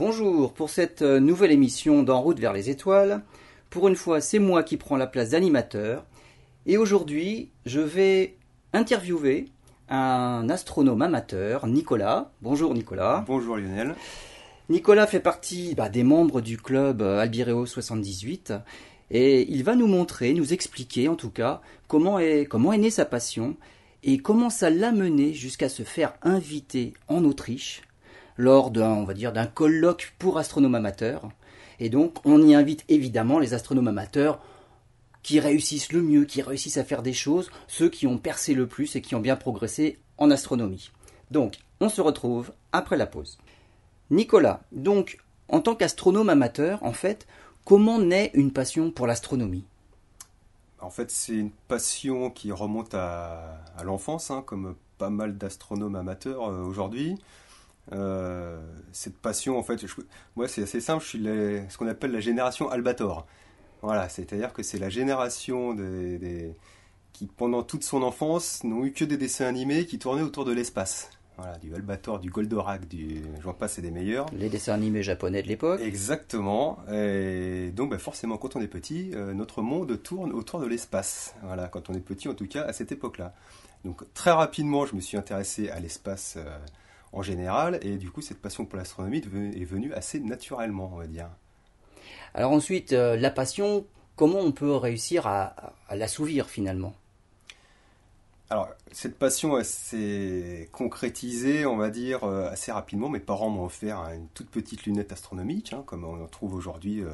Bonjour pour cette euh, nouvelle émission d'En route vers les étoiles. Pour une fois, c'est moi qui prends la place d'animateur. Et aujourd'hui, je vais interviewer un astronome amateur, Nicolas. Bonjour Nicolas. Bonjour Lionel. Nicolas fait partie bah, des membres du club euh, Albireo 78 et il va nous montrer, nous expliquer en tout cas comment est, comment est née sa passion et comment ça l'a mené jusqu'à se faire inviter en Autriche lors d'un, on va dire, d'un colloque pour astronomes amateurs. Et donc, on y invite évidemment les astronomes amateurs qui réussissent le mieux, qui réussissent à faire des choses, ceux qui ont percé le plus et qui ont bien progressé en astronomie. Donc, on se retrouve après la pause. Nicolas, donc, en tant qu'astronome amateur, en fait, comment naît une passion pour l'astronomie? En fait, c'est une passion qui remonte à, l'enfance, hein, comme pas mal d'astronomes amateurs euh, aujourd'hui. Euh, cette passion, en fait, moi c'est assez simple, je suis ce qu'on appelle la génération Albator. Voilà, c'est-à-dire que c'est la génération des, qui, pendant toute son enfance, n'ont eu que des dessins animés qui tournaient autour de l'espace. Voilà, du Albator, du Goldorak, du. J'en passe, c'est des meilleurs. Les dessins animés japonais de l'époque. Exactement. Et donc, bah, forcément, quand on est petit, euh, notre monde tourne autour de l'espace. Voilà, quand on est petit, en tout cas, à cette époque-là. Donc, très rapidement, je me suis intéressé à l'espace. Euh, en général, et du coup cette passion pour l'astronomie est venue assez naturellement, on va dire. Alors ensuite, euh, la passion, comment on peut réussir à, l'assouvir finalement? Alors, cette passion s'est concrétisée, on va dire, euh, assez rapidement. Mes parents m'ont offert une toute petite lunette astronomique, hein, comme on en trouve aujourd'hui, euh,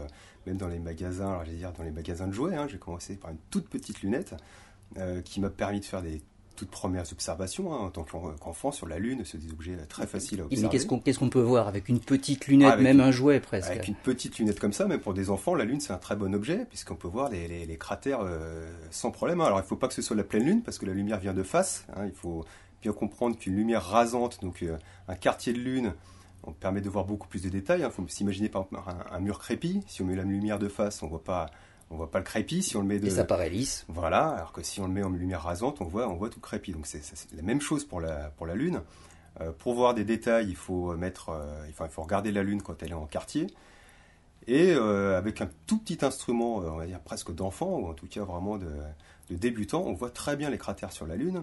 même dans les magasins, alors dire dans les magasins de jouets. Hein. J'ai commencé par une toute petite lunette qui m'a permis de faire des toutes premières observations hein, en tant qu'enfant sur la Lune, c'est des objets très faciles à observer. Mais qu'est-ce qu'on peut voir avec une petite lunette, même un jouet presque? Avec une petite lunette comme ça, même pour des enfants, la Lune c'est un très bon objet puisqu'on peut voir les, cratères euh, sans problème. Alors il ne faut pas que ce soit la pleine Lune parce que la lumière vient de face. Hein. il faut bien comprendre qu'une lumière rasante, donc euh, un quartier de Lune, on permet de voir beaucoup plus de détails. Il hein. faut s'imaginer par exemple un, un, mur crépi. Si on met la lumière de face, on ne voit pas on voit pas le crépi si on le met de. Et ça paraît lisse. Voilà, alors que si on le met en lumière rasante, on voit, on voit tout crépi. Donc c'est la même chose pour la, pour la Lune. Euh, pour voir des détails, il faut mettre, euh, il, faut, regarder la Lune quand elle est en quartier. Et euh, avec un tout petit instrument, on va dire presque d'enfant, ou en tout cas vraiment de, de, débutant, on voit très bien les cratères sur la Lune,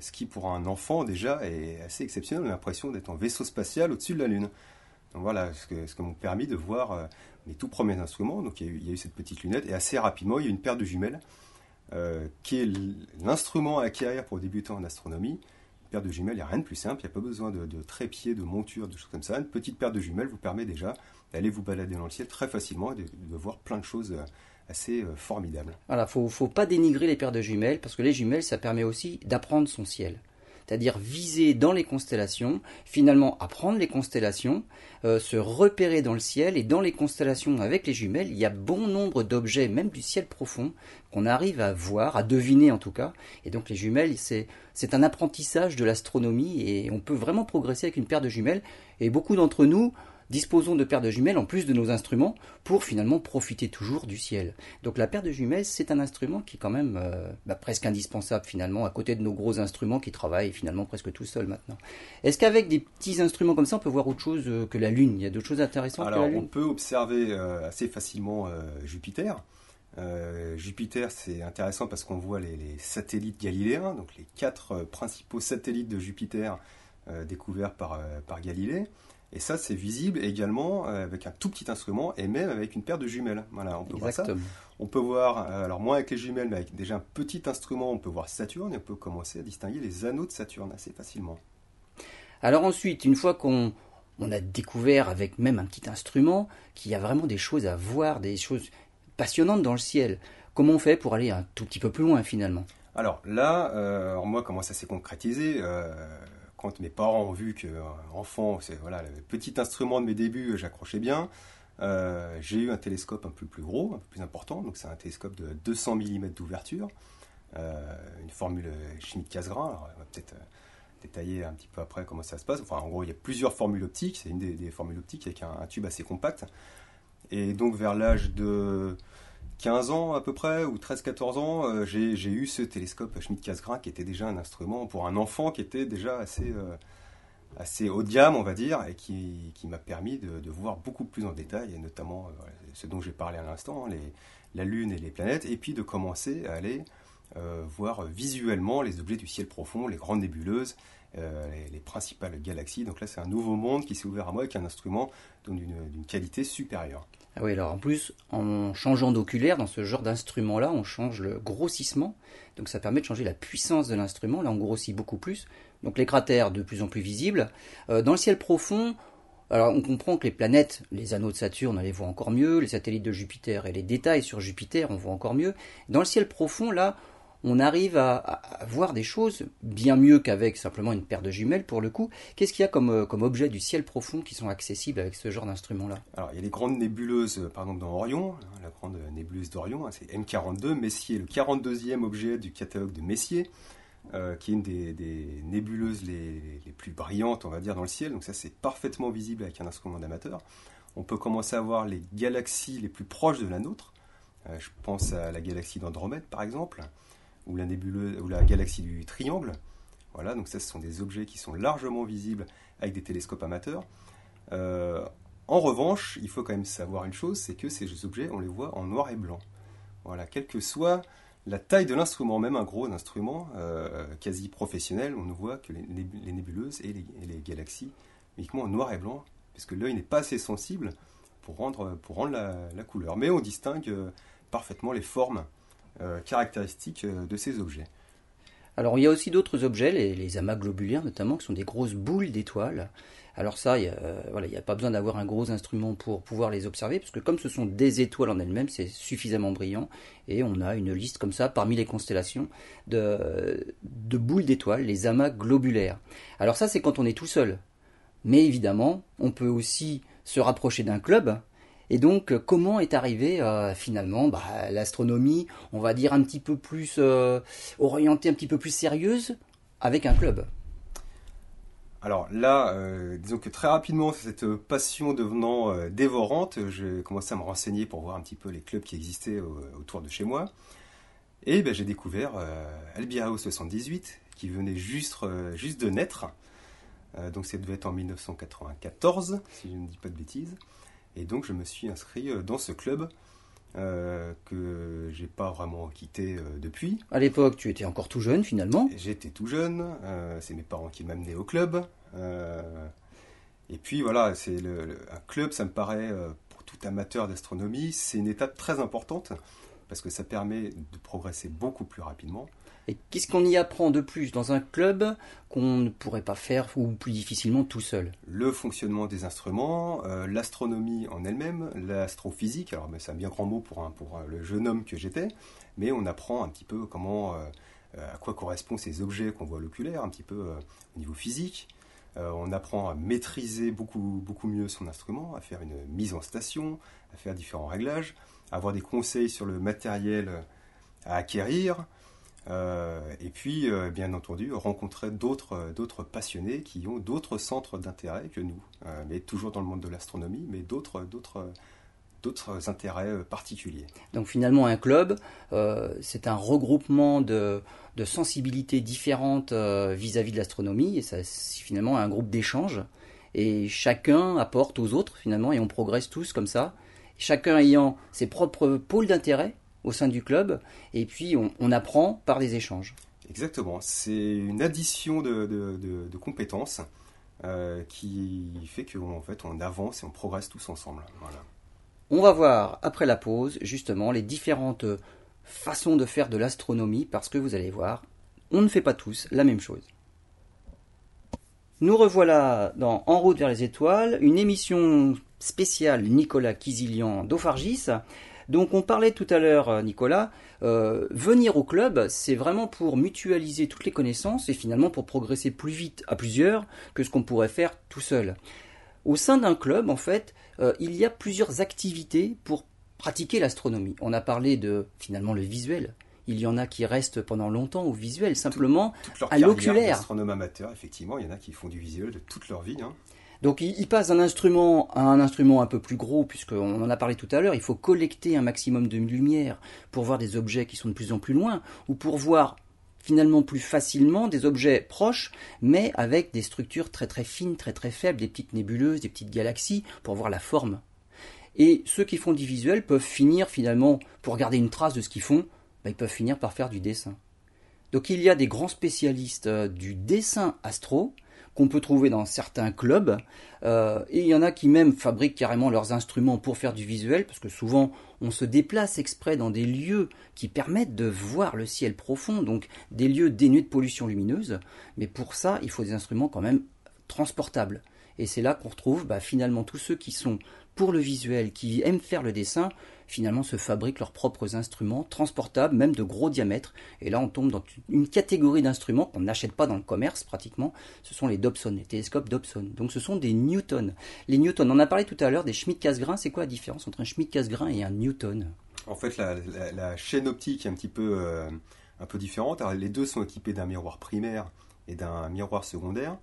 ce qui pour un enfant déjà est assez exceptionnel. On a l'impression d'être en vaisseau spatial au-dessus de la Lune. Donc voilà ce que, ce que m'ont permis de voir mes tout premiers instruments. Donc il y, a eu, cette petite lunette et assez rapidement il y a eu une paire de jumelles euh, qui est l'instrument à acquérir pour débuter en astronomie. Une paire de jumelles, il n'y a rien de plus simple, il n'y a pas besoin de, trépied, de monture, de choses comme ça. Une petite paire de jumelles vous permet déjà d'aller vous balader dans le ciel très facilement et de, voir plein de choses euh, assez euh, formidables. Voilà, faut, faut pas dénigrer les paires de jumelles parce que les jumelles, ça permet aussi d'apprendre son ciel c'est-à-dire viser dans les constellations, finalement apprendre les constellations, euh, se repérer dans le ciel, et dans les constellations avec les jumelles, il y a bon nombre d'objets, même du ciel profond, qu'on arrive à voir, à deviner en tout cas, et donc les jumelles, c'est, c'est un apprentissage de l'astronomie, et on peut vraiment progresser avec une paire de jumelles, et beaucoup d'entre nous, disposons de paires de jumelles en plus de nos instruments pour finalement profiter toujours du ciel. Donc la paire de jumelles, c'est un instrument qui est quand même euh, bah, presque indispensable finalement à côté de nos gros instruments qui travaillent finalement presque tout seuls maintenant. Est-ce qu'avec des petits instruments comme ça, on peut voir autre chose euh, que la Lune? Il y a d'autres choses intéressantes Alors, que la Lune? on peut observer euh, assez facilement Jupiter. Jupiter, c'est intéressant parce qu'on voit les, satellites galiléens, donc les quatre principaux satellites de Jupiter découverts par, par Galilée. Et ça, c'est visible également euh, avec un tout petit instrument et même avec une paire de jumelles. Voilà, on peut voir ça. On peut voir, euh, alors moins avec les jumelles, mais avec déjà un petit instrument, on peut voir Saturne et on peut commencer à distinguer les anneaux de Saturne assez facilement. Alors ensuite, une fois qu'on a découvert avec même un petit instrument qu'il y a vraiment des choses à voir, des choses passionnantes dans le ciel, comment on fait pour aller un tout petit peu plus loin finalement? Alors là, euh, moi, comment ça s'est concrétisé? Quand mes parents ont vu que euh, enfant, c'est voilà, le petit instrument de mes débuts, j'accrochais bien. Euh, j'ai eu un télescope un peu plus gros, un peu plus important, donc c'est un télescope de 200 mm d'ouverture, euh, une formule chimique Cassegrain. Alors, on va peut-être détailler un petit peu après comment ça se passe. Enfin, en gros, il y a plusieurs formules optiques. C'est une des, formules optiques avec un, tube assez compact. Et donc, vers l'âge de 15 ans à peu près, ou 13-14 ans, euh, j'ai eu ce télescope Schmidt-Cassegrain qui était déjà un instrument pour un enfant qui était déjà assez, euh, assez haut de gamme, on va dire, et qui, m'a permis de, voir beaucoup plus en détail, et notamment euh, ce dont j'ai parlé à l'instant, hein, la Lune et les planètes, et puis de commencer à aller voir visuellement les objets du ciel profond, les grandes nébuleuses, euh, les, principales galaxies. Donc là, c'est un nouveau monde qui s'est ouvert à moi avec un instrument d'une qualité supérieure. Ah oui, alors en plus, en changeant d'oculaire, dans ce genre d'instrument-là, on change le grossissement. Donc ça permet de changer la puissance de l'instrument. Là, on grossit beaucoup plus. Donc les cratères de plus en plus visibles. Euh, dans le ciel profond, alors on comprend que les planètes, les anneaux de Saturne, on les voit encore mieux, les satellites de Jupiter et les détails sur Jupiter, on voit encore mieux. Dans le ciel profond, là, on arrive à, voir des choses bien mieux qu'avec simplement une paire de jumelles pour le coup. Qu'est-ce qu'il y a comme, euh, comme objet du ciel profond qui sont accessibles avec ce genre d'instrument-là? Alors il y a les grandes nébuleuses, euh, par exemple dans Orion, hein, la grande nébuleuse d'Orion, hein, c'est M42, Messier, le 42e objet du catalogue de Messier. Euh, qui est une des, nébuleuses les, plus brillantes, on va dire, dans le ciel. Donc ça, c'est parfaitement visible avec un instrument d'amateur. On peut commencer à voir les galaxies les plus proches de la nôtre. je pense à la galaxie d'Andromède, par exemple ou la nébuleuse ou la galaxie du triangle. Voilà, donc ça, ce sont des objets qui sont largement visibles avec des télescopes amateurs. Euh, en revanche, il faut quand même savoir une chose, c'est que ces objets, on les voit en noir et blanc. Voilà, quelle que soit la taille de l'instrument, même un gros instrument euh, quasi professionnel, on ne voit que les, nébuleuses et les, galaxies uniquement en noir et blanc, puisque l'œil n'est pas assez sensible pour rendre, la, couleur. Mais on distingue euh, parfaitement les formes caractéristiques euh, de ces objets. Alors il y a aussi d'autres objets, les, amas globulaires notamment, qui sont des grosses boules d'étoiles. Alors ça, il n'y euh, a, pas besoin d'avoir un gros instrument pour pouvoir les observer, parce que comme ce sont des étoiles en elles-mêmes, c'est suffisamment brillant, et on a une liste comme ça parmi les constellations de, de boules d'étoiles, les amas globulaires. Alors ça, c'est quand on est tout seul. Mais évidemment, on peut aussi se rapprocher d'un club, et donc, euh, comment est arrivée euh, finalement bah, l'astronomie, on va dire un petit peu plus euh, orientée, un petit peu plus sérieuse, avec un club? Alors là, disons que très rapidement, cette passion devenant dévorante, j'ai commencé à me renseigner pour voir un petit peu les clubs qui existaient autour de chez moi. Et ben, j'ai découvert Albirao 78, qui venait juste, juste de naître. donc ça devait être en 1994, si je ne dis pas de bêtises. Et donc je me suis inscrit euh, dans ce club euh, que j'ai pas vraiment quitté euh, depuis. À l'époque, tu étais encore tout jeune finalement. J'étais tout jeune. c'est mes parents qui m'amenaient au club. et puis voilà, c'est le, un club, ça me paraît pour tout amateur d'astronomie, c'est une étape très importante parce que ça permet de progresser beaucoup plus rapidement. Et qu'est-ce qu'on y apprend de plus dans un club qu'on ne pourrait pas faire ou plus difficilement tout seul? Le fonctionnement des instruments, euh, l'astronomie en elle-même, l'astrophysique. Alors, c'est un bien grand mot pour, le jeune homme que j'étais, mais on apprend un petit peu comment, euh, à quoi correspondent ces objets qu'on voit à l'oculaire, un petit peu euh, au niveau physique. on apprend à maîtriser beaucoup, beaucoup mieux son instrument, à faire une mise en station, à faire différents réglages, à avoir des conseils sur le matériel à acquérir. Euh, et puis, euh, bien entendu, rencontrer d'autres, d'autres passionnés qui ont d'autres centres d'intérêt que nous, euh, mais toujours dans le monde de l'astronomie, mais d'autres, d'autres, d'autres intérêts particuliers. Donc finalement, un club, c'est un regroupement de, de sensibilités différentes vis-à-vis de l'astronomie, et c'est finalement un groupe d'échange, et chacun apporte aux autres finalement, et on progresse tous comme ça, chacun ayant ses propres pôles d'intérêt, au sein du club, et puis on, apprend par des échanges. Exactement, c'est une addition de, compétences euh, qui fait qu'en fait on avance et on progresse tous ensemble. On va voir après la pause justement les différentes façons de faire de l'astronomie parce que vous allez voir, on ne fait pas tous la même chose. Nous revoilà dans En route vers les étoiles, une émission spéciale Nicolas Kizilian d'Ophargis donc on parlait tout à l'heure, euh, Nicolas, euh, venir au club, c'est vraiment pour mutualiser toutes les connaissances et finalement pour progresser plus vite à plusieurs que ce qu'on pourrait faire tout seul. Au sein d'un club, en fait, euh, il y a plusieurs activités pour pratiquer l'astronomie. On a parlé de finalement le visuel. Il y en a qui restent pendant longtemps au visuel, simplement à l'oculaire. Astronome amateur, effectivement, il y en a qui font du visuel de toute leur vie. Hein. Donc il, passe d'un instrument à un instrument un peu plus gros, puisqu'on en a parlé tout à l'heure, il faut collecter un maximum de lumière pour voir des objets qui sont de plus en plus loin, ou pour voir finalement plus facilement des objets proches, mais avec des structures très très fines, très très faibles, des petites nébuleuses, des petites galaxies, pour voir la forme. Et ceux qui font du visuel peuvent finir finalement, pour garder une trace de ce qu'ils font, bah, ils peuvent finir par faire du dessin. Donc il y a des grands spécialistes euh, du dessin astro qu'on peut trouver dans certains clubs. Euh, et il y en a qui même fabriquent carrément leurs instruments pour faire du visuel, parce que souvent on se déplace exprès dans des lieux qui permettent de voir le ciel profond, donc des lieux dénués de pollution lumineuse. Mais pour ça, il faut des instruments quand même transportables. Et c'est là qu'on retrouve bah, finalement tous ceux qui sont pour le visuel, qui aiment faire le dessin, finalement se fabriquent leurs propres instruments transportables, même de gros diamètres. Et là, on tombe dans une catégorie d'instruments qu'on n'achète pas dans le commerce pratiquement. Ce sont les Dobson, les télescopes Dobson. Donc ce sont des Newton. Les Newton, on en a parlé tout à l'heure des Schmidt-Cassegrain. C'est quoi la différence entre un Schmidt-Cassegrain et un Newton? En fait, la, chaîne optique est un petit peu, euh, un peu différente. les deux sont équipés d'un miroir primaire et d'un miroir secondaire.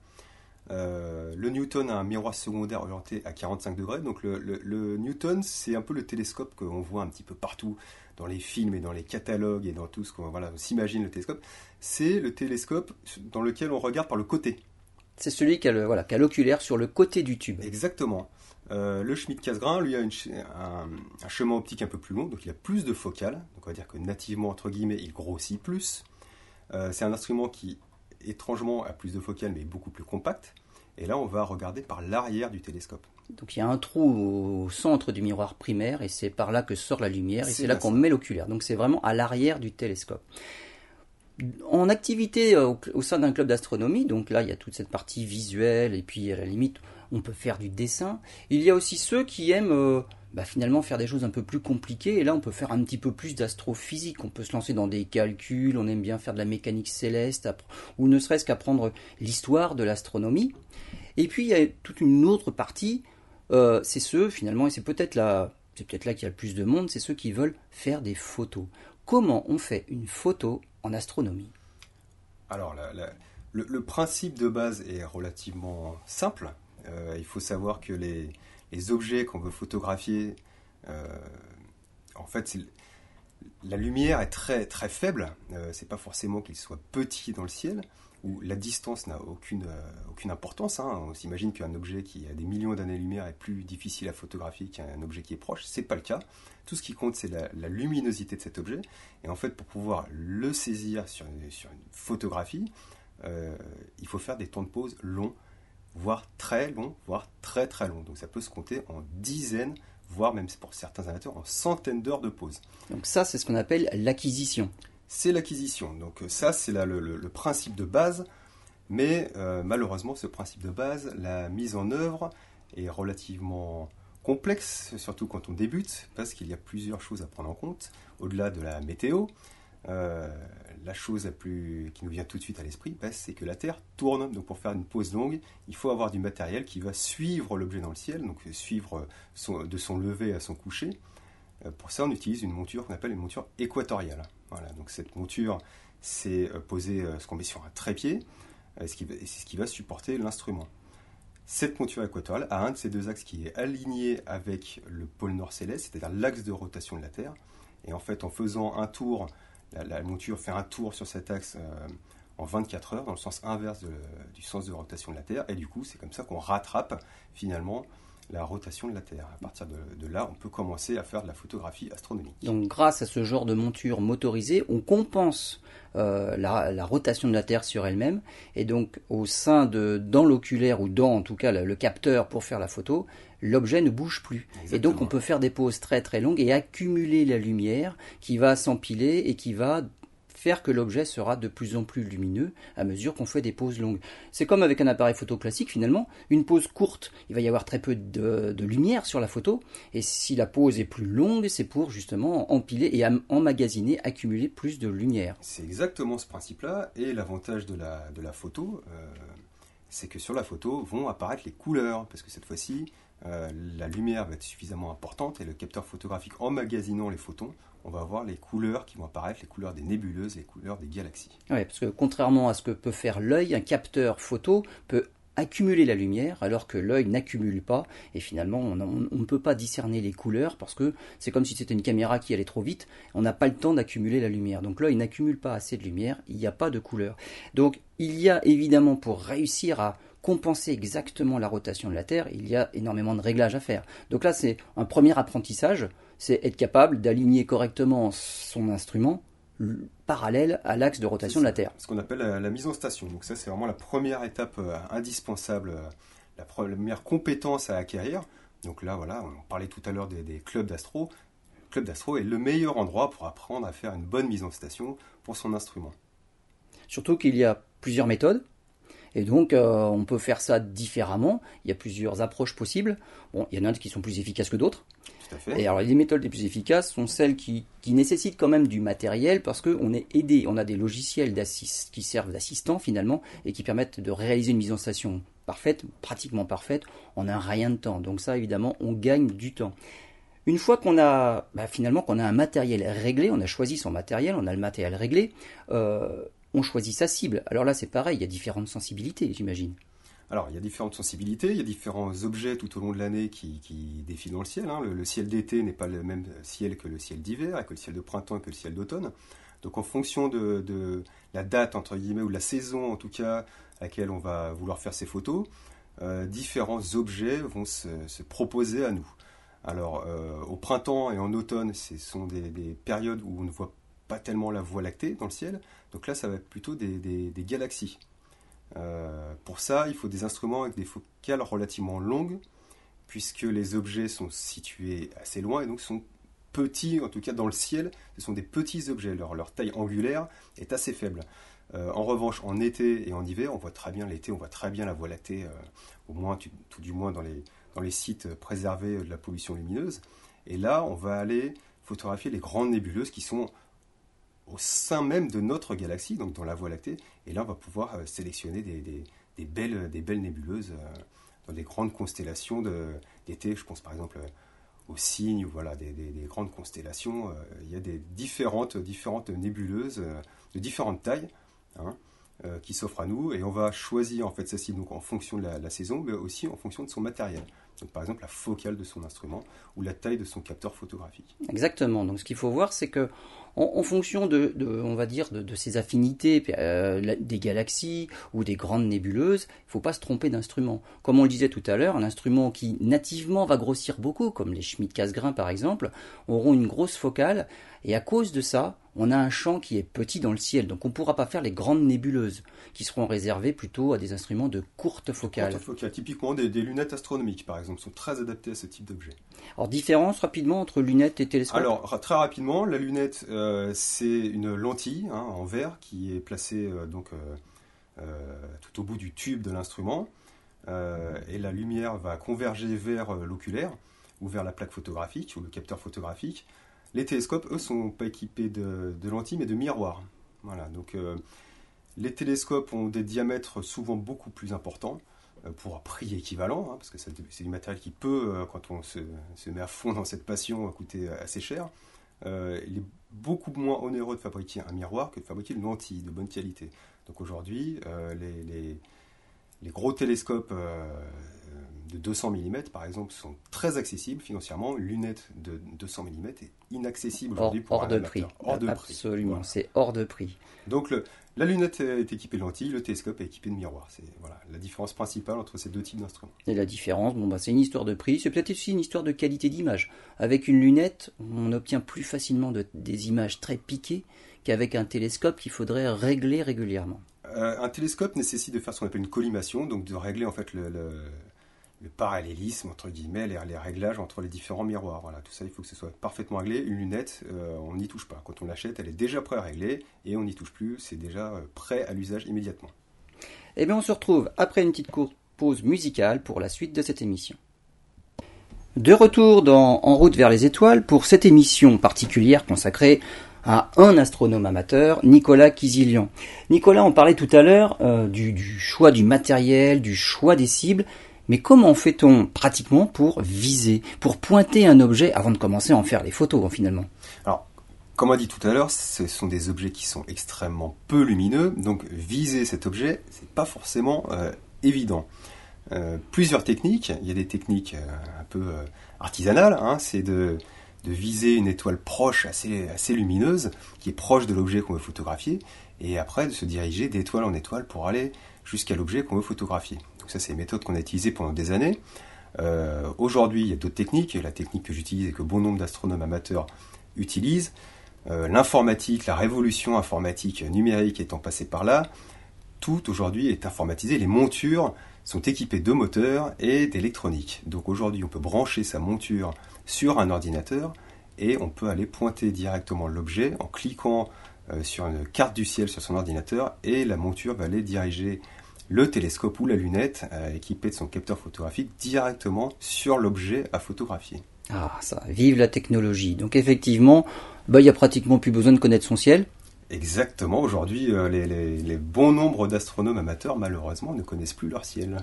Euh, le Newton a un miroir secondaire orienté à 45 degrés. Donc le, Newton, c'est un peu le télescope qu'on voit un petit peu partout dans les films et dans les catalogues et dans tout ce qu'on voilà, s'imagine le télescope. C'est le télescope dans lequel on regarde par le côté. C'est celui qui a, voilà, l'oculaire sur le côté du tube. Exactement. Euh, le Schmidt-Cassegrain, lui, a un, chemin optique un peu plus long, donc il a plus de focales. Donc on va dire que nativement, entre guillemets, il grossit plus. Euh, c'est un instrument qui étrangement a plus de focales mais beaucoup plus compact. Et là, on va regarder par l'arrière du télescope. Donc il y a un trou au centre du miroir primaire et c'est par là que sort la lumière et c'est là qu'on met l'oculaire. Donc c'est vraiment à l'arrière du télescope. En activité euh, au, sein d'un club d'astronomie, donc là il y a toute cette partie visuelle et puis à la limite on peut faire du dessin. Il y a aussi ceux qui aiment euh, bah, finalement faire des choses un peu plus compliquées. Et là, on peut faire un petit peu plus d'astrophysique. On peut se lancer dans des calculs. On aime bien faire de la mécanique céleste, ou ne serait-ce qu'apprendre l'histoire de l'astronomie. Et puis, il y a toute une autre partie. Euh, c'est ceux, finalement, et c'est peut-être là, c'est peut-être là qu'il y a le plus de monde, c'est ceux qui veulent faire des photos. Comment on fait une photo en astronomie? Alors, le, principe de base est relativement simple. Euh, il faut savoir que les, les objets qu'on veut photographier, euh, en fait, la lumière est très très faible. Euh, c'est pas forcément qu'il soit petit dans le ciel où la distance n'a aucune euh, aucune importance. Hein. On s'imagine qu'un objet qui a des millions d'années-lumière est plus difficile à photographier qu'un objet qui est proche. C'est pas le cas. Tout ce qui compte, c'est la, luminosité de cet objet. Et en fait, pour pouvoir le saisir sur sur une photographie, il faut faire des temps de pause longs voire très long, voire très très long. Donc ça peut se compter en dizaines, voire même pour certains amateurs en centaines d'heures de pause. Donc ça, c'est ce qu'on appelle l'acquisition. C'est l'acquisition. Donc euh, ça, c'est le, le, principe de base. Mais euh, malheureusement, ce principe de base, la mise en œuvre est relativement complexe, surtout quand on débute, parce qu'il y a plusieurs choses à prendre en compte, au-delà de la météo. Euh, la chose la qui nous vient tout de suite à l'esprit, bah, c'est que la Terre tourne. Donc pour faire une pause longue, il faut avoir du matériel qui va suivre l'objet dans le ciel, donc suivre de son lever à son coucher. Euh, pour ça, on utilise une monture qu'on appelle une monture équatoriale. Voilà, donc cette monture, c'est euh, poser ce qu'on met sur un trépied, c'est ce qui va supporter l'instrument. Cette monture équatoriale a un de ces deux axes qui est aligné avec le pôle nord céleste, c'est-à-dire l'axe de rotation de la Terre. Et en fait, en faisant un tour la, monture fait un tour sur cet axe euh, en 24 heures dans le sens inverse du sens de rotation de la Terre. Et du coup, c'est comme ça qu'on rattrape finalement la rotation de la Terre. À partir de, là, on peut commencer à faire de la photographie astronomique. Donc grâce à ce genre de monture motorisée, on compense euh, la, rotation de la Terre sur elle-même. Et donc au sein de, dans l'oculaire ou dans en tout cas le, capteur pour faire la photo, l'objet ne bouge plus. Et donc on peut faire des pauses très très longues et accumuler la lumière qui va s'empiler et qui va faire que l'objet sera de plus en plus lumineux à mesure qu'on fait des pauses longues. C'est comme avec un appareil photo classique finalement, une pause courte, il va y avoir très peu de, lumière sur la photo, et si la pause est plus longue, c'est pour justement empiler et emmagasiner, accumuler plus de lumière. C'est exactement ce principe-là, et l'avantage de la, de la photo, euh, c'est que sur la photo vont apparaître les couleurs, parce que cette fois-ci, euh, la lumière va être suffisamment importante et le capteur photographique emmagasinant les photons on va voir les couleurs qui vont apparaître, les couleurs des nébuleuses, les couleurs des galaxies. Oui, parce que contrairement à ce que peut faire l'œil, un capteur photo peut accumuler la lumière alors que l'œil n'accumule pas et finalement on, ne peut pas discerner les couleurs parce que c'est comme si c'était une caméra qui allait trop vite, on n'a pas le temps d'accumuler la lumière. Donc l'œil n'accumule pas assez de lumière, il n'y a pas de couleur. Donc il y a évidemment pour réussir à compenser exactement la rotation de la Terre, il y a énormément de réglages à faire. Donc là c'est un premier apprentissage, c'est être capable d'aligner correctement son instrument parallèle à l'axe de rotation de la Terre. Ce qu'on appelle la, mise en station. Donc ça, c'est vraiment la première étape euh, indispensable, euh, la première compétence à acquérir. Donc là, voilà, on parlait tout à l'heure des, clubs d'astro. Le club d'astro est le meilleur endroit pour apprendre à faire une bonne mise en station pour son instrument. Surtout qu'il y a plusieurs méthodes. Et donc, euh, on peut faire ça différemment. Il y a plusieurs approches possibles. Bon, il y en a qui sont plus efficaces que d'autres. Et alors, les méthodes les plus efficaces sont celles qui, nécessitent quand même du matériel parce qu'on est aidé. On a des logiciels qui servent d'assistants finalement et qui permettent de réaliser une mise en station parfaite, pratiquement parfaite, en un rien de temps. Donc ça, évidemment, on gagne du temps. Une fois qu'on a bah, finalement qu'on a un matériel réglé, on a choisi son matériel, on a le matériel réglé, euh, on choisit sa cible. Alors là, c'est pareil, il y a différentes sensibilités, j'imagine. Alors, il y a différentes sensibilités, il y a différents objets tout au long de l'année qui, défilent dans le ciel. Hein. Le, ciel d'été n'est pas le même ciel que le ciel d'hiver, que le ciel de printemps et que le ciel d'automne. Donc, en fonction de, la date, entre guillemets, ou de la saison, en tout cas, à laquelle on va vouloir faire ces photos, euh, différents objets vont se, proposer à nous. Alors, euh, au printemps et en automne, ce sont des, périodes où on ne voit pas tellement la voie lactée dans le ciel. Donc là, ça va être plutôt des galaxies. Euh, pour ça, il faut des instruments avec des focales relativement longues, puisque les objets sont situés assez loin et donc sont petits, en tout cas dans le ciel, ce sont des petits objets, leur, taille angulaire est assez faible. Euh, en revanche, en été et en hiver, on voit très bien l'été, on voit très bien la Voie lactée, euh, au moins, tout du moins dans les, dans les sites préservés de la pollution lumineuse. Et là, on va aller photographier les grandes nébuleuses qui sont au sein même de notre galaxie, donc dans la Voie lactée. Et là, on va pouvoir euh, sélectionner des, belles, des belles nébuleuses euh, dans des grandes constellations d'été. Je pense par exemple euh, aux cygnes, ou voilà, des, grandes constellations. Il y a des différentes, différentes nébuleuses de différentes tailles. Hein, qui s'offrent à nous et on va choisir en fait celle-ci donc en fonction de la, saison mais aussi en fonction de son matériel. Donc, par exemple la focale de son instrument ou la taille de son capteur photographique. Exactement. Donc ce qu'il faut voir c'est que en, fonction de, on va dire, de, ses affinités, euh, des galaxies ou des grandes nébuleuses, il ne faut pas se tromper d'instrument. Comme on le disait tout à l'heure, un instrument qui nativement va grossir beaucoup, comme les Schmidt-Cassegrain par exemple, auront une grosse focale, et à cause de ça, on a un champ qui est petit dans le ciel, donc on ne pourra pas faire les grandes nébuleuses, qui seront réservées plutôt à des instruments de courte focale. Courte focale. Typiquement, des, lunettes astronomiques, par exemple, sont très adaptées à ce type d'objet. Alors, différence rapidement entre lunettes et télescope Alors, très rapidement, la lunette, euh, c'est une lentille hein, en verre qui est placée euh, donc, euh, tout au bout du tube de l'instrument, et la lumière va converger vers l'oculaire ou vers la plaque photographique ou le capteur photographique. Les télescopes, eux, sont pas équipés de, lentilles, mais de miroirs. Voilà, donc euh, les télescopes ont des diamètres souvent beaucoup plus importants euh, pour un prix équivalent, hein, parce que c'est du matériel qui peut, euh, quand on se, met à fond dans cette passion, coûter assez cher. il est beaucoup moins onéreux de fabriquer un miroir que de fabriquer une lentille de bonne qualité. Donc aujourd'hui, les, les, gros télescopes de 200 mm, par exemple, sont très accessibles financièrement. Une lunette de 200 mm est inaccessible aujourd'hui pour hors de prix. Hors de Absolument, c'est hors de prix. Donc la lunette est équipée de lentilles, le télescope est équipé de miroir. C'est voilà, la différence principale entre ces deux types d'instruments. Et la différence, bon, bah, c'est une histoire de prix, c'est peut-être aussi une histoire de qualité d'image. Avec une lunette, on obtient plus facilement des images très piquées qu'avec un télescope qu'il faudrait régler régulièrement. Euh, un télescope nécessite de faire ce qu'on appelle une collimation, donc de régler en fait le le parallélisme, entre guillemets, les, réglages entre les différents miroirs. Voilà, tout ça, il faut que ce soit parfaitement réglé. Une lunette, euh, on n'y touche pas. Quand on l'achète, elle est déjà prêt à régler et on n'y touche plus. C'est déjà euh, prêt à l'usage immédiatement. Eh bien, on se retrouve après une petite courte pause musicale pour la suite de cette émission. De retour dans En route vers les étoiles pour cette émission particulière consacrée à un astronome amateur, Nicolas Kizilian. Nicolas, on parlait tout à l'heure euh, du, choix du matériel, du choix des cibles, mais comment fait-on pratiquement pour viser, pour pointer un objet avant de commencer à en faire les photos finalement? Alors, comme on a dit tout à l'heure, ce sont des objets qui sont extrêmement peu lumineux, donc viser cet objet, c'est pas forcément euh, évident. plusieurs techniques, il y a des techniques un peu artisanales, hein, c'est de, viser une étoile proche, assez lumineuse, qui est proche de l'objet qu'on veut photographier, et après de se diriger d'étoile en étoile pour aller jusqu'à l'objet qu'on veut photographier. Donc ça, c'est une méthode qu'on a utilisée pendant des années. Euh, aujourd'hui, il y a d'autres techniques, la technique que j'utilise et que bon nombre d'astronomes amateurs utilisent. Euh, l'informatique, la révolution informatique numérique étant passée par là, tout aujourd'hui est informatisé. Les montures sont équipées de moteurs et d'électronique. Donc aujourd'hui, on peut brancher sa monture sur un ordinateur et on peut aller pointer directement l'objet en cliquant euh, sur une carte du ciel sur son ordinateur et la monture va aller diriger le télescope ou la lunette euh, équipée de son capteur photographique directement sur l'objet à photographier. Ah ça, vive la technologie. Donc effectivement, bah, il n'y a pratiquement plus besoin de connaître son ciel. Exactement, aujourd'hui euh, les, les, bons nombres d'astronomes amateurs malheureusement ne connaissent plus leur ciel.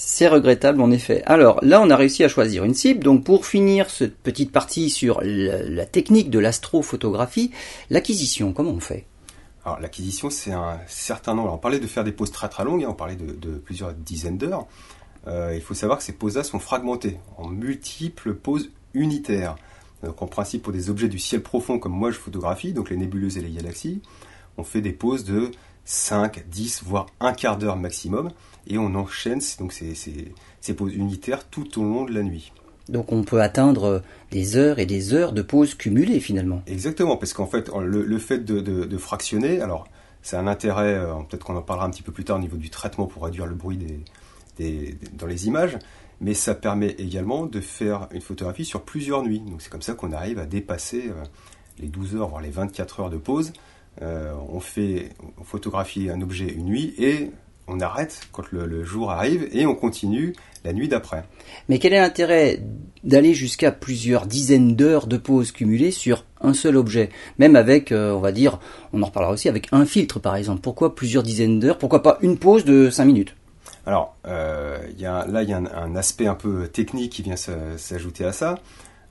C'est regrettable en effet. Alors là, on a réussi à choisir une cible. Donc pour finir cette petite partie sur la, technique de l'astrophotographie, l'acquisition, comment on fait? Alors l'acquisition, c'est un certain nombre. on parlait de faire des pauses très très longues, hein. on parlait de, plusieurs dizaines d'heures. Euh, il faut savoir que ces pauses-là sont fragmentées en multiples pauses unitaires. Donc en principe, pour des objets du ciel profond comme moi je photographie, donc les nébuleuses et les galaxies, on fait des pauses de 5, 10, voire un quart d'heure maximum, et on enchaîne donc ces, ces, pauses unitaires tout au long de la nuit. Donc on peut atteindre des heures et des heures de pauses cumulées finalement. Exactement, parce qu'en fait le, fait de, fractionner, alors c'est un intérêt, euh, peut-être qu'on en parlera un petit peu plus tard au niveau du traitement pour réduire le bruit dans les images, mais ça permet également de faire une photographie sur plusieurs nuits. Donc c'est comme ça qu'on arrive à dépasser euh, les 12 heures, voire les 24 heures de pause euh, on fait photographier un objet une nuit et on arrête quand le, jour arrive et on continue la nuit d'après. Mais quel est l'intérêt d'aller jusqu'à plusieurs dizaines d'heures de pause cumulées sur un seul objet Même avec, euh, on va dire, on en reparlera aussi, avec un filtre par exemple. Pourquoi plusieurs dizaines d'heures? Pourquoi pas une pause de 5 minutes? Alors, euh, là, il y a un, aspect un peu technique qui vient s'ajouter à ça.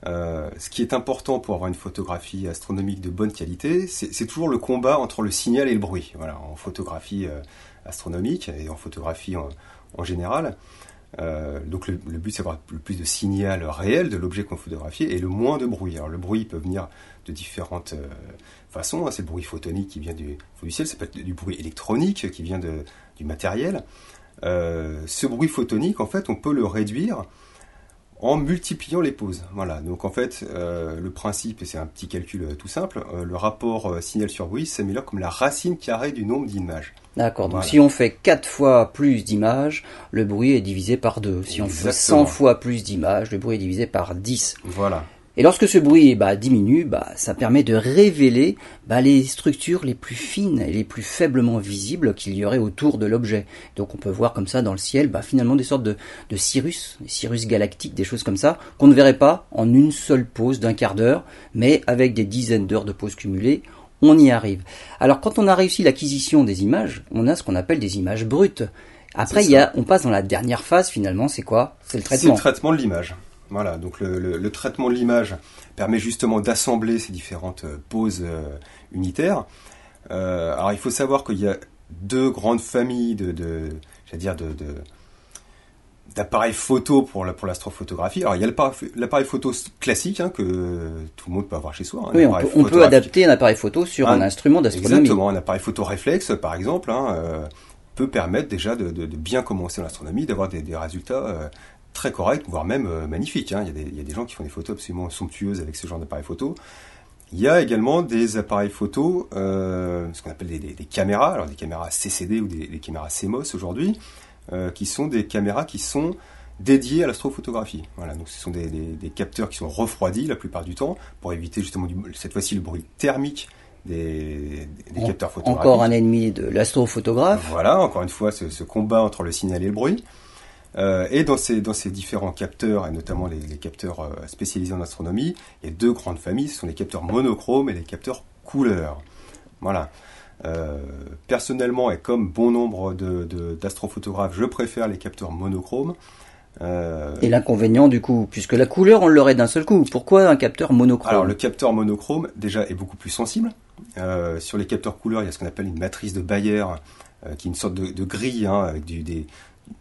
Euh, ce qui est important pour avoir une photographie astronomique de bonne qualité, c'est toujours le combat entre le signal et le bruit. Voilà, en photographie euh, astronomique et en photographie en, général. Euh, donc le, but c'est d'avoir le plus de signal réel de l'objet qu'on photographie et le moins de bruit. Alors le bruit peut venir de différentes façons. Hein. C'est le bruit photonique qui vient du, ciel, ça peut être du bruit électronique qui vient du matériel. ce bruit photonique, en fait, on peut le réduire en multipliant les pauses. Voilà, donc en fait, euh, le principe, c'est un petit calcul euh, tout simple, euh, le rapport signal sur bruit s'améliore comme la racine carrée du nombre d'images. D'accord, donc si on fait 4 fois plus d'images, le bruit est divisé par 2. Si on fait 100 fois plus d'images, le bruit est divisé par 10. Voilà. Et lorsque ce bruit bah, diminue, bah, ça permet de révéler bah, les structures les plus fines et les plus faiblement visibles qu'il y aurait autour de l'objet. Donc on peut voir comme ça dans le ciel bah, finalement des sortes de, de cirrus, des cirrus galactiques, des choses comme ça, qu'on ne verrait pas en une seule pause d'un quart d'heure, mais avec des dizaines d'heures de pauses cumulées, on y arrive. Alors quand on a réussi l'acquisition des images, on a ce qu'on appelle des images brutes. Après, il y a, on passe dans la dernière phase finalement, c'est quoi? C'est le traitement. C'est le traitement de l'image. Voilà, donc le, traitement de l'image permet justement d'assembler ces différentes euh, poses euh, unitaires. Euh, alors il faut savoir qu'il y a deux grandes familles de, de dire de, d'appareils photo pour pour l'astrophotographie. Alors il y a l'appareil photo classique hein, que tout le monde peut avoir chez soi. Hein, oui, on peut, adapter un appareil photo sur un, instrument d'astronomie. Exactement, un appareil photo réflexe par exemple hein, peut permettre déjà de, bien commencer l'astronomie, d'avoir des, résultats très correct, voire même euh, magnifique. Hein. Il, y a des, gens qui font des photos absolument somptueuses avec ce genre d'appareil photo. Il y a également des appareils photo, euh, ce qu'on appelle des, caméras, alors des caméras CCD ou des, caméras CMOS aujourd'hui, euh, qui sont des caméras qui sont dédiées à l'astrophotographie. Voilà, donc ce sont des, capteurs qui sont refroidis la plupart du temps pour éviter justement cette fois-ci le bruit thermique des, capteurs photographiques. Encore un ennemi de l'astrophotographe. Voilà, encore une fois, ce, ce combat entre le signal et le bruit. Euh, et dans ces, dans ces différents capteurs, et notamment les, capteurs euh, spécialisés en astronomie, il y a deux grandes familles, ce sont les capteurs monochromes et les capteurs couleurs. Voilà. Euh, personnellement, et comme bon nombre d'astrophotographes, de, je préfère les capteurs monochromes. Et l'inconvénient du coup, puisque la couleur on l'aurait d'un seul coup, pourquoi un capteur monochrome? Alors le capteur monochrome déjà est beaucoup plus sensible. sur les capteurs couleurs, il y a ce qu'on appelle une matrice de Bayer, qui est une sorte de, grille hein, avec du, des,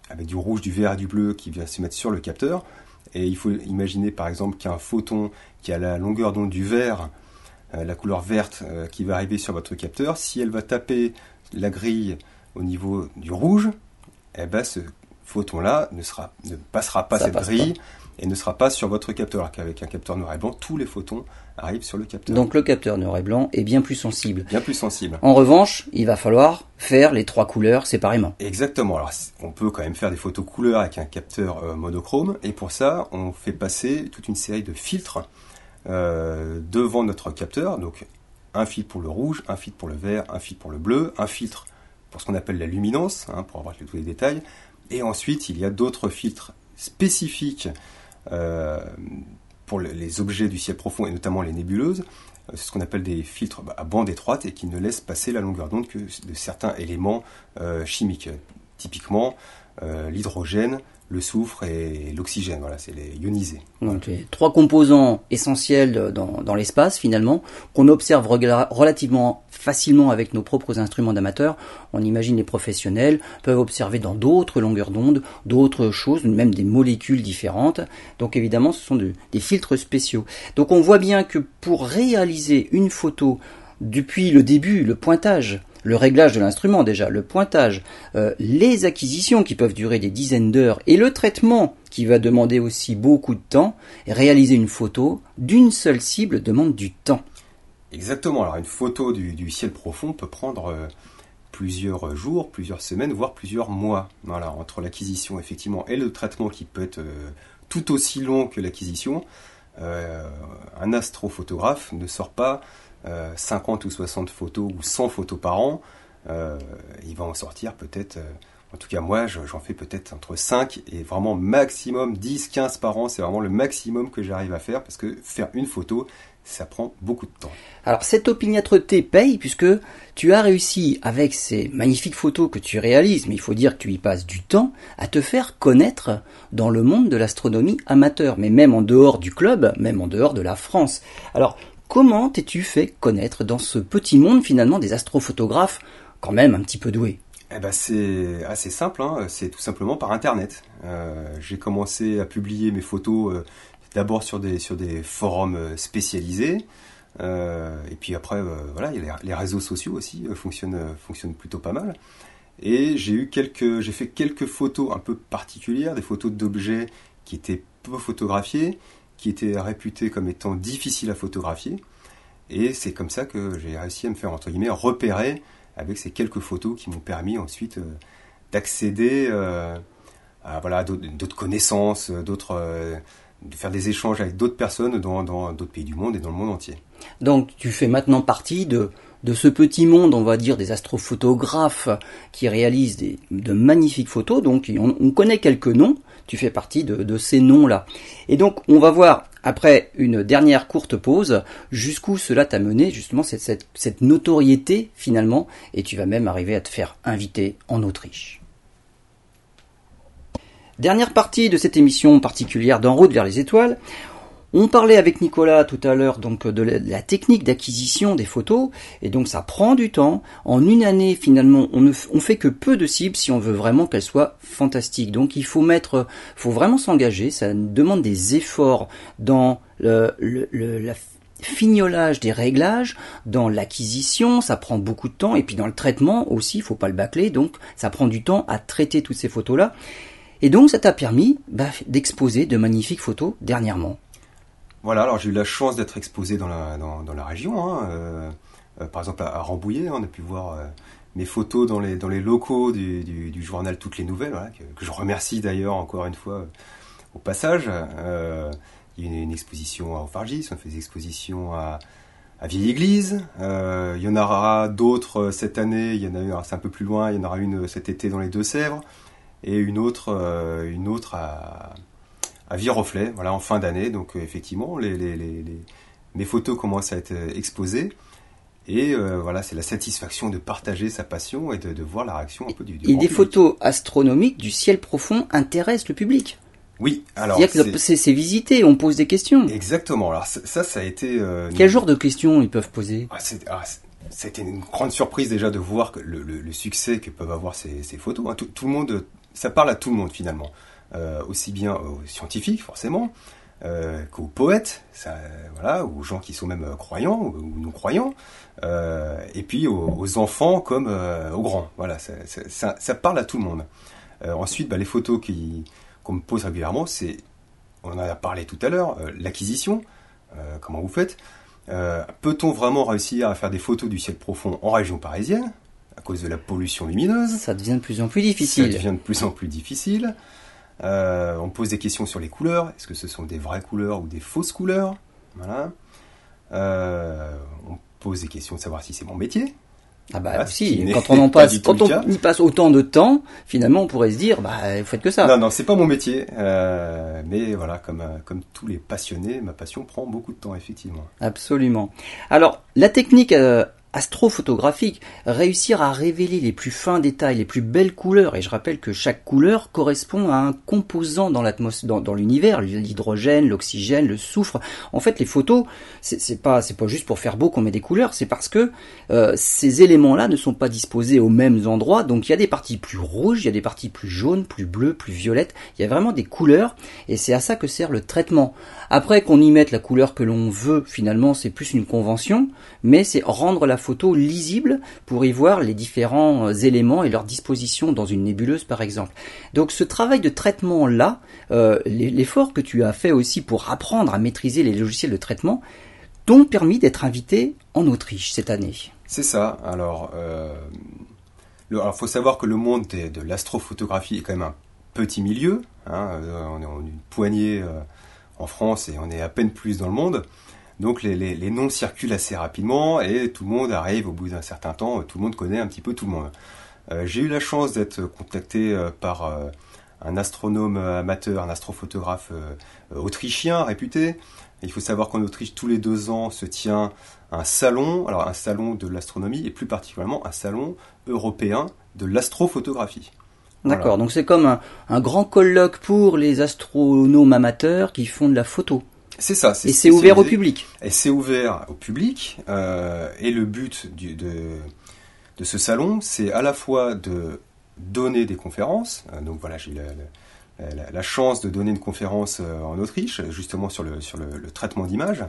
avec du rouge, du vert et du bleu qui vient se mettre sur le capteur. Et il faut imaginer par exemple qu'un photon qui a la longueur d'onde du vert, euh, la couleur verte euh, qui va arriver sur votre capteur, si elle va taper la grille au niveau du rouge, eh ben ce photon-là ne, sera, ne passera pas cette grille et ne sera pas sur votre capteur. Alors qu'avec un capteur noir et blanc, tous les photons arrivent sur le capteur. Donc le capteur noir et blanc est bien plus sensible. Bien plus sensible. En revanche, il va falloir faire les trois couleurs séparément. Exactement. Alors on peut quand même faire des photos couleurs avec un capteur euh, monochrome et pour ça, on fait passer toute une série de filtres euh, devant notre capteur. Donc un filtre pour le rouge, un filtre pour le vert, un filtre pour le bleu, un filtre pour ce qu'on appelle la luminance, hein, pour avoir tous les détails. Et ensuite, il y a d'autres filtres spécifiques euh, pour les objets du ciel profond et notamment les nébuleuses. Euh, c'est ce qu'on appelle des filtres à bande étroite et qui ne laissent passer la longueur d'onde que de certains éléments chimiques. Typiquement, l'hydrogène, le soufre et l'oxygène. Voilà, c'est les ionisés. Donc les trois composants essentiels dans, dans l'espace finalement qu'on observe relativement facilement avec nos propres instruments d'amateurs. On imagine les professionnels peuvent observer dans d'autres longueurs d'onde, d'autres choses, même des molécules différentes. Donc évidemment, ce sont des filtres spéciaux. Donc on voit bien que pour réaliser une photo depuis le début, le pointage, le réglage de l'instrument déjà, le pointage, euh, les acquisitions qui peuvent durer des dizaines d'heures et le traitement qui va demander aussi beaucoup de temps, réaliser une photo d'une seule cible demande du temps. Exactement, alors une photo du, ciel profond peut prendre euh, plusieurs jours, plusieurs semaines, voire plusieurs mois. Entre l'acquisition effectivement et le traitement qui peut être euh, tout aussi long que l'acquisition, un astrophotographe ne sort pas 50 euh, ou 60 photos ou 100 photos par an, euh, il va en sortir peut-être, euh, en tout cas moi j'en fais peut-être entre 5 et vraiment maximum 10, 15 par an, c'est vraiment le maximum que j'arrive à faire parce que faire une photo, ça prend beaucoup de temps. Alors cette opiniâtreté paye puisque tu as réussi avec ces magnifiques photos que tu réalises, mais il faut dire que tu y passes du temps, à te faire connaître dans le monde de l'astronomie amateur, mais même en dehors du club, même en dehors de la France. Alors Comment t'es-tu fait connaître dans ce petit monde finalement des astrophotographes quand même un petit peu doués? Eh ben c'est assez simple, hein. c'est tout simplement par Internet. Euh, j'ai commencé à publier mes photos euh, d'abord sur des, sur des forums euh, spécialisés, et puis après, voilà, les, réseaux sociaux aussi fonctionnent, fonctionnent plutôt pas mal. Et j'ai eu quelques, j'ai fait quelques photos un peu particulières, des photos d'objets qui étaient peu photographiés, qui était réputé comme étant difficile à photographier. Et c'est comme ça que j'ai réussi à me faire, entre guillemets, repérer avec ces quelques photos qui m'ont permis ensuite euh, d'accéder euh, à voilà, d'autres connaissances, euh, de faire des échanges avec d'autres personnes dans, dans d'autres pays du monde et dans le monde entier. Donc tu fais maintenant partie de, de ce petit monde, on va dire, des astrophotographes qui réalisent des, de magnifiques photos. Donc on connaît quelques noms, tu fais partie de, ces noms-là. Et donc, on va voir, après une dernière courte pause, jusqu'où cela t'a mené, justement, cette, notoriété, finalement, et tu vas même arriver à te faire inviter en Autriche. Dernière partie de cette émission particulière d'En route vers les étoiles. On parlait avec Nicolas tout à l'heure donc de la, technique d'acquisition des photos et donc ça prend du temps. En une année finalement on ne fait que peu de cibles si on veut vraiment qu'elles soient fantastiques. Donc il faut mettre, faut vraiment s'engager. Ça demande des efforts dans le, le, fignolage des réglages, dans l'acquisition, ça prend beaucoup de temps, et puis dans le traitement aussi, il faut pas le bâcler, donc ça prend du temps à traiter toutes ces photos-là. Et donc ça t'a permis bah, d'exposer de magnifiques photos dernièrement. Voilà, alors j'ai eu la chance d'être exposé dans la, dans, la région. Hein, euh, euh, par exemple à, Rambouillet, hein, on a pu voir euh, mes photos dans les, dans les locaux du, du, journal Toutes les Nouvelles, que, je remercie d'ailleurs encore une fois au passage. il y a une, exposition à Ophargis, on fait des expositions à, à Vieille Église. il y en aura d'autres cette année, il y en a c'est un peu plus loin, il y en aura une cet été dans les Deux-Sèvres, et une autre, une autre à à Viroflay, voilà, en fin d'année. Donc euh, effectivement, les, les, les, mes photos commencent à être euh, exposées. Et euh, voilà, c'est la satisfaction de partager sa passion et de, de voir la réaction un peu du, du Et des photos astronomiques du ciel profond intéressent le public. Oui, alors c'est visité, on pose des questions. Exactement. Alors ça, ça a été. Quel genre de questions ils peuvent poser? Ah, ah C'était une grande surprise déjà de voir que le, le, succès que peuvent avoir ces, ces photos. Hein. Tout, tout, le monde ça parle à tout le monde finalement, aussi bien aux scientifiques forcément, qu'aux poètes, ça, voilà, aux gens qui sont même croyants ou, non croyants, et puis aux, enfants comme aux grands. Voilà, ça, ça, parle à tout le monde. ensuite, bah, les photos qu'on me pose régulièrement, c'est, on en a parlé tout à l'heure, l'acquisition. comment vous faites euh, peut-on vraiment réussir à faire des photos du ciel profond en région parisienne à cause de la pollution lumineuse? Ça devient de plus en plus difficile. Ça devient de plus en plus difficile. Euh, on pose des questions sur les couleurs. Est-ce que ce sont des vraies couleurs ou des fausses couleurs? Voilà. Euh, on pose des questions de savoir si c'est mon métier. Ah bah si, quand on en passe, quand on y passe autant de temps, finalement on pourrait se dire, bah vous faites que ça. Non non, c'est pas mon métier, euh, mais voilà, comme comme tous les passionnés, ma passion prend beaucoup de temps effectivement. Absolument. Alors la technique euh, astrophotographique, réussir à révéler les plus fins détails, les plus belles couleurs, et je rappelle que chaque couleur correspond à un composant dans l'atmosphère, dans, l'univers, l'hydrogène, l'oxygène, le soufre. En fait, les photos, c'est pas, c'est pas juste pour faire beau qu'on met des couleurs, c'est parce que euh, ces éléments-là ne sont pas disposés aux mêmes endroits, donc il y a des parties plus rouges, il y a des parties plus jaunes, plus bleues, plus violettes, il y a vraiment des couleurs, et c'est à ça que sert le traitement. Après qu'on y mette la couleur que l'on veut, finalement, c'est plus une convention, mais c'est rendre la photo lisible pour y voir les différents euh, éléments et leur disposition dans une nébuleuse, par exemple. Donc ce travail de traitement-là, euh, l'effort que tu as fait aussi pour apprendre à maîtriser les logiciels de traitement, t'ont permis d'être invité en Autriche cette année. C'est ça. Alors, euh, il faut savoir que le monde de, l'astrophotographie est quand même un petit milieu. Hein, on est une poignée en France et on est à peine plus dans le monde. Donc les, noms circulent assez rapidement et tout le monde arrive au bout d'un certain temps, tout le monde connaît un petit peu tout le monde. Euh, j'ai eu la chance d'être contacté euh, par euh, un astronome amateur, un astrophotographe autrichien réputé. Il faut savoir qu'en Autriche, tous les deux ans, se tient un salon, alors un salon de l'astronomie et plus particulièrement un salon européen de l'astrophotographie. D'accord, donc c'est comme un, grand colloque pour les astronomes amateurs qui font de la photo. C'est ça. Et c'est ouvert au public. Et c'est ouvert au public. Euh, et le but du, de, de ce salon, c'est à la fois de donner des conférences. Euh, donc voilà, j'ai eu la, la, chance de donner une conférence euh, en Autriche, justement sur le, sur le, traitement d'images.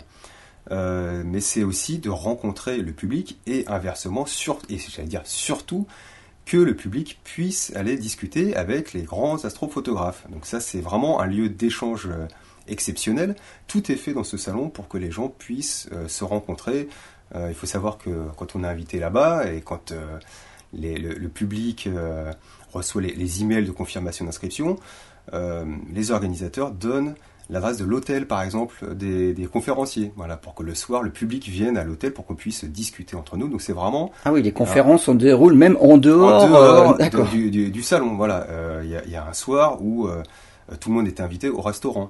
mais c'est aussi de rencontrer le public et inversement, sur, et j'allais dire surtout, que le public puisse aller discuter avec les grands astrophotographes. Donc ça, c'est vraiment un lieu d'échange exceptionnel. Tout est fait dans ce salon pour que les gens puissent euh, se rencontrer. Euh, il faut savoir que quand on est invité là-bas et quand euh, le, public reçoit les, les, emails de confirmation d'inscription, les organisateurs donnent l'adresse de l'hôtel, par exemple, des, conférenciers. Voilà, pour que le soir, le public vienne à l'hôtel pour qu'on puisse discuter entre nous. Donc c'est vraiment. Ah oui, les conférences se déroulent même en dehors, du, salon. Voilà, il y, a un soir où tout le monde est invité au restaurant.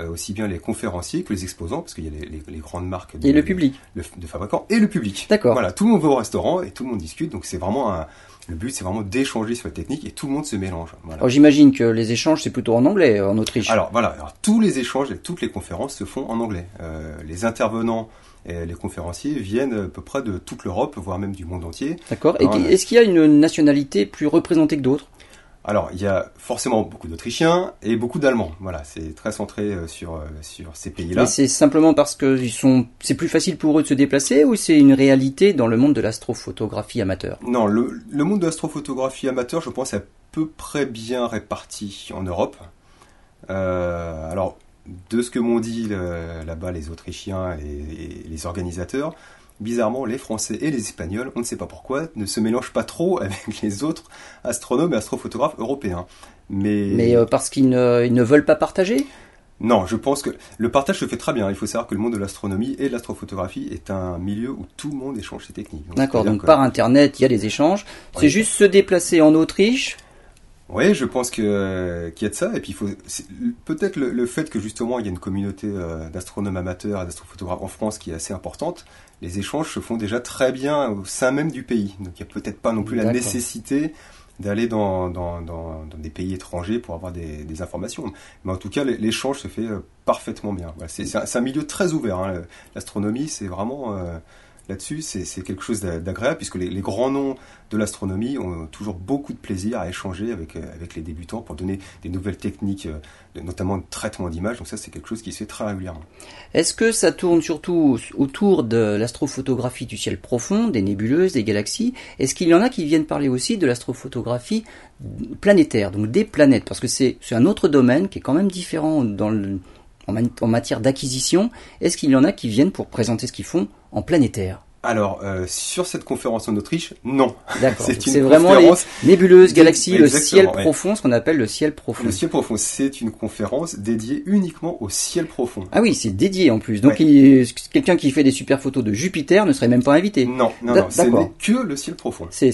Euh, aussi bien les conférenciers que les exposants, parce qu'il y a les, grandes marques de, et le public. de fabricants et le public. D'accord. Voilà, tout le monde va au restaurant et tout le monde discute, donc c'est vraiment un, le but, c'est vraiment d'échanger sur la technique et tout le monde se mélange. Voilà. j'imagine que les échanges, c'est plutôt en anglais en Autriche. Alors voilà, alors, tous les échanges et toutes les conférences se font en anglais. Euh, les intervenants et les conférenciers viennent à peu près de toute l'Europe, voire même du monde entier. D'accord. Et est-ce qu'il y a une nationalité plus représentée que d'autres? Alors, il y a forcément beaucoup d'Autrichiens et beaucoup d'Allemands. Voilà, c'est très centré euh, sur, euh, sur ces pays-là. Mais c'est simplement parce que ils sont, c'est plus facile pour eux de se déplacer ou c'est une réalité dans le monde de l'astrophotographie amateur? Non, le, le monde de l'astrophotographie amateur, je pense, est à peu près bien réparti en Europe. Euh, alors, de ce que m'ont dit là-bas les Autrichiens et les organisateurs, bizarrement, les Français et les Espagnols, on ne sait pas pourquoi, ne se mélangent pas trop avec les autres astronomes et astrophotographes européens. Mais, Mais euh, parce qu'ils ne, veulent pas partager? Non, je pense que le partage se fait très bien. Il faut savoir que le monde de l'astronomie et de l'astrophotographie est un milieu où tout le monde échange ses techniques. D'accord, donc par Internet, il y a des échanges. C'est juste se déplacer en Autriche, oui, je pense que qu'il y a de ça. Et puis il faut peut-être le, fait que justement il y a une communauté euh, d'astronomes amateurs et d'astrophotographes en France qui est assez importante. Les échanges se font déjà très bien au sein même du pays. Donc il n'y a peut-être pas non plus la nécessité d'aller dans, dans, dans, des pays étrangers pour avoir des, des informations. Mais en tout cas, l'échange se fait euh, parfaitement bien. c'est un, milieu très ouvert. Hein. L'astronomie, c'est vraiment euh, là-dessus, c'est quelque chose d'agréable puisque les, grands noms de l'astronomie ont toujours beaucoup de plaisir à échanger avec, euh, avec les débutants pour donner des nouvelles techniques, euh, notamment de traitement d'image. Donc ça, c'est quelque chose qui se fait très régulièrement. Est-ce que ça tourne surtout autour de l'astrophotographie du ciel profond, des nébuleuses, des galaxies? Est-ce qu'il y en a qui viennent parler aussi de l'astrophotographie planétaire, donc des planètes? Parce que c'est un autre domaine qui est quand même différent en, matière d'acquisition, est-ce qu'il y en a qui viennent pour présenter ce qu'ils font en planétaire alors, euh, sur cette conférence en Autriche, non. D'accord. c'est vraiment les nébuleuses, galaxies, le ciel profond, ce qu'on appelle le ciel profond. Le ciel profond, c'est une conférence dédiée uniquement au ciel profond. Ah oui, c'est dédié en plus. Donc, quelqu'un qui fait des super photos de Jupiter ne serait même pas invité. Non, non, non. Ce n'est que le ciel profond. C'est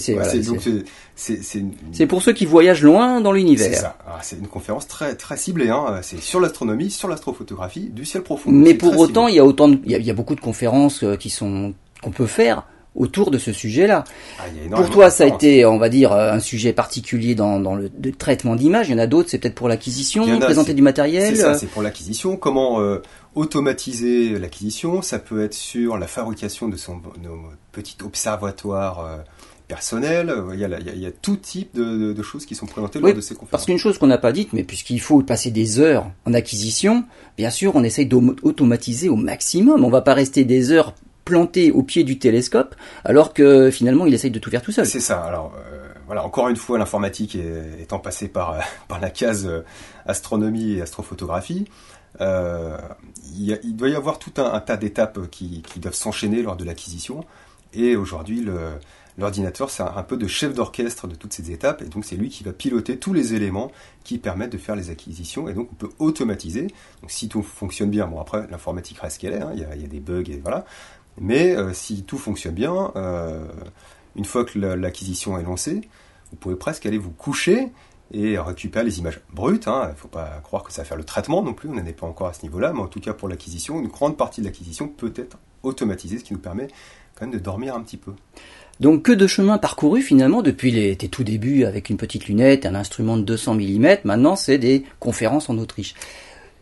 c'est pour ceux qui voyagent loin dans l'univers. C'est ça. Ah, c'est une conférence très très ciblée. Hein. C'est sur l'astronomie, sur l'astrophotographie du ciel profond. Mais pour autant, il y a autant, il y a beaucoup de conférences euh, qui sont qu'on peut faire autour de ce sujet-là. Ah, pour toi, ça a été, on va dire, un sujet particulier dans, le, traitement d'image. Il y en a d'autres, c'est peut-être pour l'acquisition, présenter du matériel. C'est ça, c'est pour l'acquisition. Comment euh, automatiser l'acquisition? Ça peut être sur la fabrication de son petit observatoire. Euh, personnel, il y, a, il y a, tout type de, choses qui sont présentées lors de ces conférences. Parce qu'une chose qu'on n'a pas dite, mais puisqu'il faut passer des heures en acquisition, bien sûr, on essaye d'automatiser au maximum. On va pas rester des heures planté au pied du télescope, alors que finalement il essaye de tout faire tout seul. C'est ça. Alors euh, voilà, encore une fois, l'informatique étant passée par euh, par la case euh, astronomie et astrophotographie, il, doit y avoir tout un, tas d'étapes qui, doivent s'enchaîner lors de l'acquisition. Et aujourd'hui, l'ordinateur, c'est un, peu de chef d'orchestre de toutes ces étapes, et donc c'est lui qui va piloter tous les éléments qui permettent de faire les acquisitions, et donc on peut automatiser. Donc si tout fonctionne bien, bon après l'informatique reste qu'elle est, hein, il y a des bugs et voilà, mais euh, si tout fonctionne bien, euh, une fois que l'acquisition est lancée, vous pouvez presque aller vous coucher et récupérer les images brutes. Hein. Il ne faut pas croire que ça va faire le traitement non plus, on n'en est pas encore à ce niveau-là, mais en tout cas pour l'acquisition, une grande partie de l'acquisition peut être automatisée, ce qui nous permet quand même de dormir un petit peu. Donc que de chemin parcouru finalement depuis les, tes tout débuts avec une petite lunette, un instrument de 200 mm, maintenant c'est des conférences en Autriche.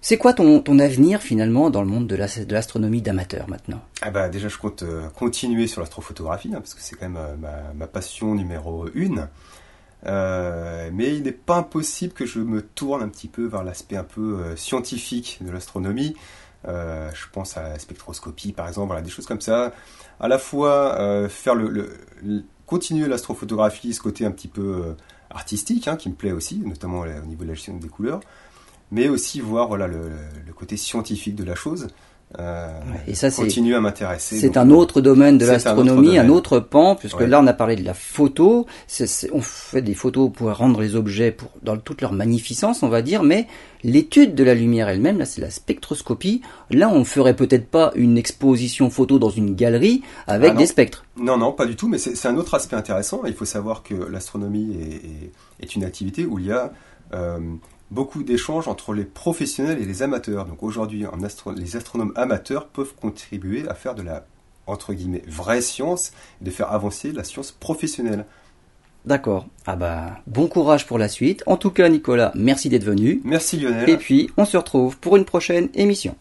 C'est quoi ton, avenir finalement dans le monde de l'astronomie d'amateur maintenant? Ah bah Déjà je compte euh, continuer sur l'astrophotographie hein, parce que c'est quand même euh, ma, passion numéro une. Euh, mais il n'est pas impossible que je me tourne un petit peu vers l'aspect un peu scientifique de l'astronomie. Je pense à la spectroscopie par exemple, des choses comme ça. À la fois faire le, le, continuer l'astrophotographie, ce côté un petit peu artistique hein, qui me plaît aussi, notamment au niveau de la gestion des couleurs, mais aussi voir voilà le, le côté scientifique de la chose. Euh, et ça, continue à m'intéresser. C'est un autre domaine de l'astronomie, un, autre pan, puisque là on a parlé de la photo. on fait des photos pour rendre les objets pour, dans toute leur magnificence, on va dire, mais l'étude de la lumière elle-même, là c'est la spectroscopie. Là on ferait peut-être pas une exposition photo dans une galerie avec ah des spectres. Non, non, pas du tout, mais c'est un autre aspect intéressant. Il faut savoir que l'astronomie est, est, est, une activité où il y a euh, beaucoup d'échanges entre les professionnels et les amateurs. Donc aujourd'hui, les astronomes amateurs peuvent contribuer à faire de la entre guillemets vraie science et de faire avancer la science professionnelle. D'accord. Ah bah bon courage pour la suite. En tout cas, Nicolas, merci d'être venu. Merci Lionel. Et puis on se retrouve pour une prochaine émission.